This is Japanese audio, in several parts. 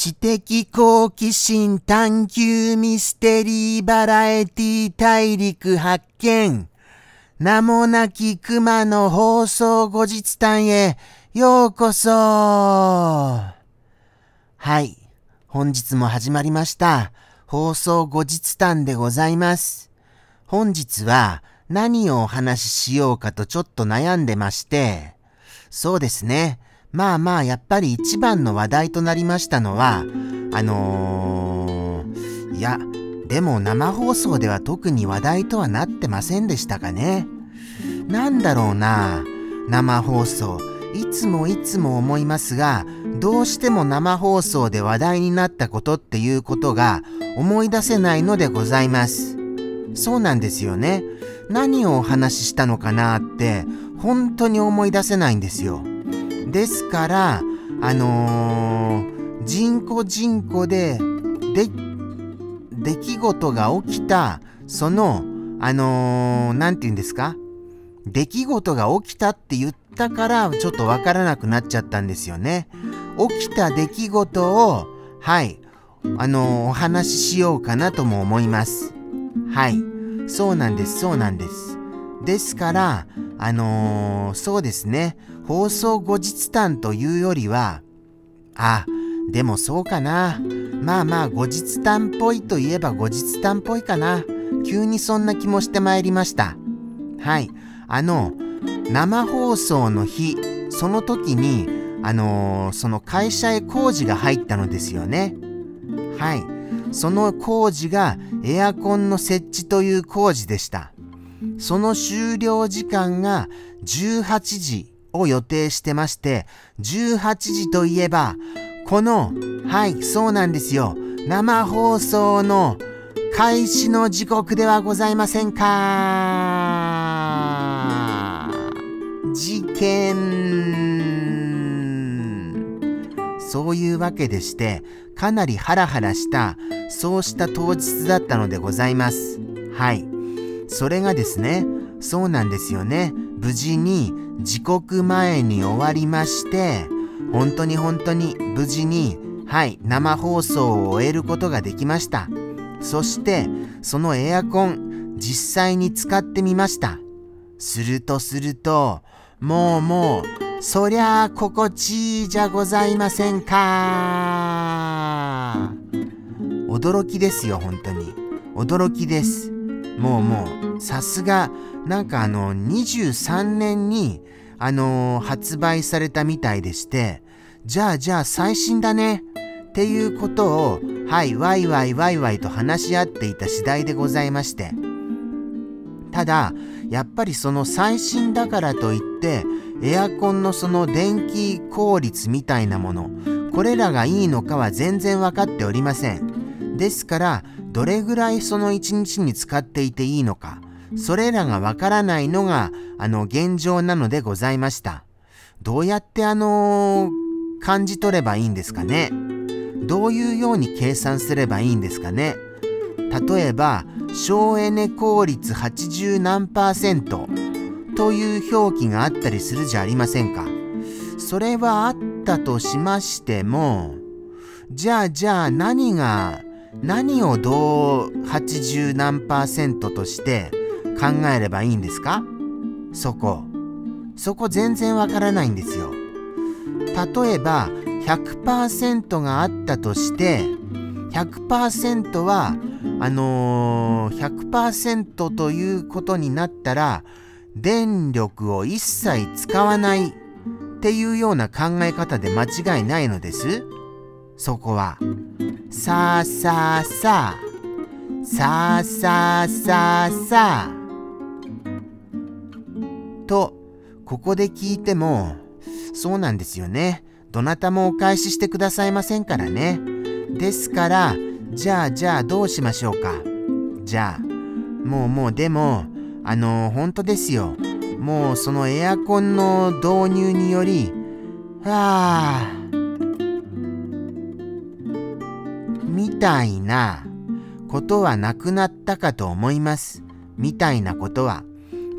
知的好奇心探求ミステリーバラエティ大陸発見。名もなき熊の放送後日談へようこそはい。本日も始まりました。放送後日談でございます。本日は何をお話ししようかとちょっと悩んでまして、そうですね。まあまあ、やっぱり一番の話題となりましたのは、あのー、いや、でも生放送では特に話題とはなってませんでしたかね。なんだろうな、生放送。いつもいつも思いますが、どうしても生放送で話題になったことっていうことが思い出せないのでございます。そうなんですよね。何をお話ししたのかなって本当に思い出せないんですよ。ですから、あのー、人工人工で、で、出来事が起きた、その、あのー、て言うんですか？出来事が起きたって言ったから、ちょっとわからなくなっちゃったんですよね。起きた出来事を、はい、あのー、お話ししようかなとも思います。はい。そうなんです、そうなんです。ですから、あのー、そうですね。放送後日談というよりは、あ、でもそうかな。まあまあ後日談っぽいといえば後日談っぽいかな。急にそんな気もしてまいりました。はい。あの、生放送の日、その時に、あのー、その会社へ工事が入ったのですよね。はい。その工事がエアコンの設置という工事でした。その終了時間が18時を予定してまして、18時といえば、この、はい、そうなんですよ。生放送の開始の時刻ではございませんか事件。そういうわけでして、かなりハラハラした、そうした当日だったのでございます。はい。それがですね、そうなんですよね。無事に時刻前に終わりまして、本当に本当に無事に、はい、生放送を終えることができました。そして、そのエアコン、実際に使ってみました。するとすると、もうもう、そりゃあ心地いいじゃございませんか。驚きですよ、本当に。驚きです。もうもう、さすが、なんかあの、23年に、あの、発売されたみたいでして、じゃあじゃあ最新だね、っていうことを、はい、ワイワイワイワイと話し合っていた次第でございまして。ただ、やっぱりその最新だからといって、エアコンのその電気効率みたいなもの、これらがいいのかは全然わかっておりません。ですから、どれぐらいその一日に使っていていいのか、それらがわからないのが、あの、現状なのでございました。どうやってあのー、感じ取ればいいんですかね？どういうように計算すればいいんですかね？例えば、省エネ効率80何パーセントという表記があったりするじゃありませんか。それはあったとしましても、じゃあじゃあ何が何をどう80何パーセントとして考えればいいんですか？そこ。そこ全然わからないんですよ。例えば100%があったとして100%はあのー、100%ということになったら電力を一切使わないっていうような考え方で間違いないのです。そこは。さあさあさあ。さあさあさあさあ。と、ここで聞いても、そうなんですよね。どなたもお返ししてくださいませんからね。ですから、じゃあじゃあどうしましょうか。じゃあ、もうもうでも、あの本当ですよ。もうそのエアコンの導入により、はあ、みたいなことはなくなったかと思います。みたいなことは。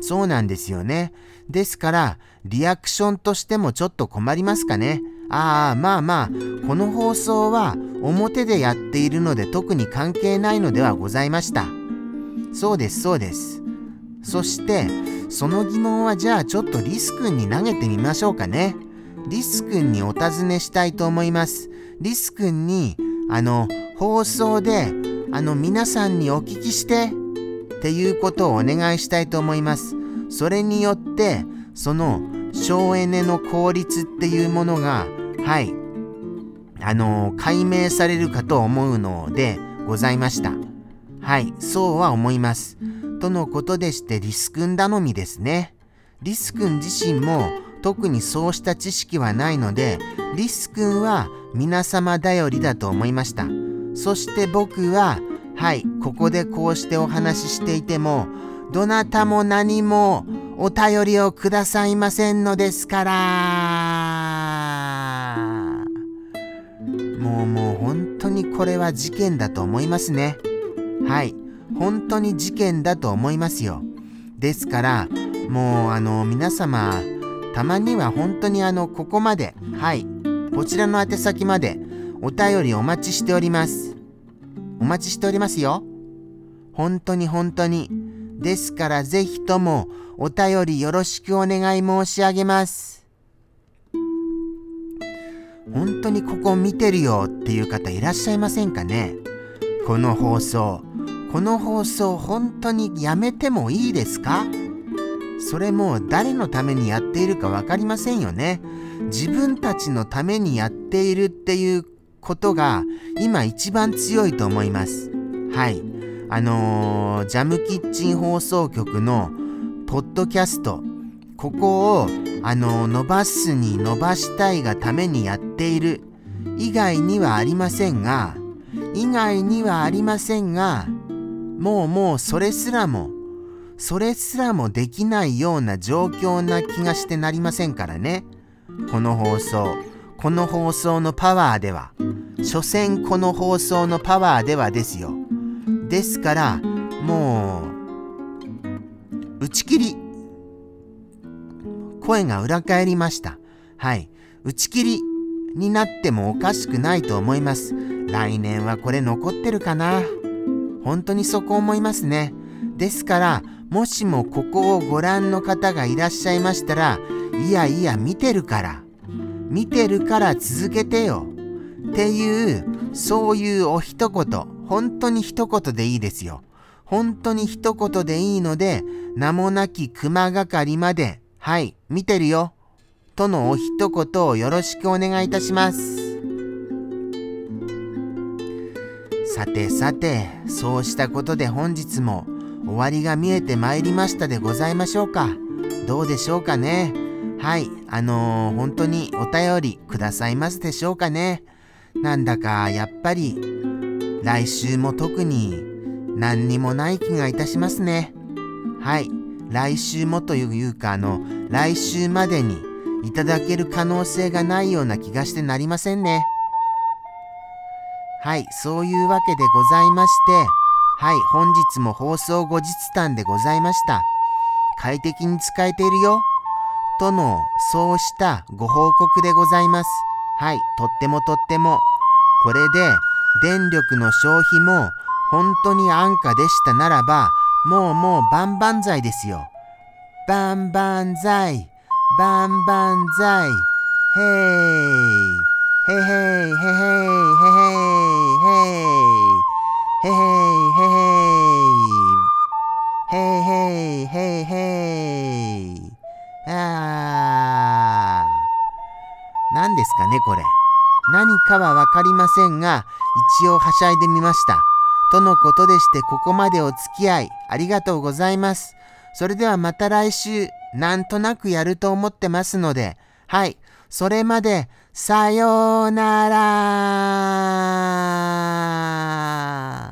そうなんですよね。ですから、リアクションとしてもちょっと困りますかね。ああ、まあまあ、この放送は表でやっているので特に関係ないのではございました。そうですそうです。そしてその疑問はじゃあちょっとリス君に投げてみましょうかね。リス君にお尋ねしたいと思います。リス君にあの放送であの皆さんにお聞きしてっていうことをお願いしたいと思います。それによってその省エネの効率っていうものがはいあの解明されるかと思うのでございました。はい、そうは思います。とのことでしてリス君頼みですね。リス君自身も特にそうした知識はないので、リス君は皆様頼りだと思いました。そして僕は、はい、ここでこうしてお話ししていても、どなたも何もお便りをくださいませんのですから。もうもう本当にこれは事件だと思いますね。はい。本当に事件だと思いますよ。ですから、もうあの皆様、たまには本当にあのここまで、はい、こちらの宛先までお便りお待ちしております。お待ちしておりますよ。本当に本当に。ですからぜひともお便りよろしくお願い申し上げます。本当にここ見てるよっていう方いらっしゃいませんかねこの放送。この放送本当にやめてもいいですか？それも誰のためにやっているか分かりませんよね。自分たちのためにやっているっていうことが今一番強いと思います。はい。あのー、ジャムキッチン放送局のポッドキャスト、ここを、あのー、伸ばすに伸ばしたいがためにやっている以外にはありませんが、以外にはありませんが、もうもうそれすらも、それすらもできないような状況な気がしてなりませんからね。この放送、この放送のパワーでは、所詮この放送のパワーではですよ。ですから、もう、打ち切り。声が裏返りました。はい。打ち切りになってもおかしくないと思います。来年はこれ残ってるかな。本当にそこ思いますね。ですから、もしもここをご覧の方がいらっしゃいましたら、いやいや見てるから、見てるから続けてよ。っていう、そういうお一言、本当に一言でいいですよ。本当に一言でいいので、名もなき熊がかりまで、はい、見てるよ。とのお一言をよろしくお願いいたします。さてさて、そうしたことで本日も終わりが見えてまいりましたでございましょうか。どうでしょうかね。はい、あのー、本当にお便りくださいますでしょうかね。なんだかやっぱり来週も特に何にもない気がいたしますね。はい、来週もというかあの来週までにいただける可能性がないような気がしてなりませんね。はい、そういうわけでございまして、はい、本日も放送後日談でございました。快適に使えているよ。との、そうしたご報告でございます。はい、とってもとっても。これで、電力の消費も本当に安価でしたならば、もうもう万々歳ですよ。万々歳、万々歳、へい。へへいへへいへへいへいへいかはわかりませんが一応はしゃいでみました。とのことでしてここまでお付き合いありがとうございます。それではまた来週なんとなくやると思ってますのではい。それまでさようなら。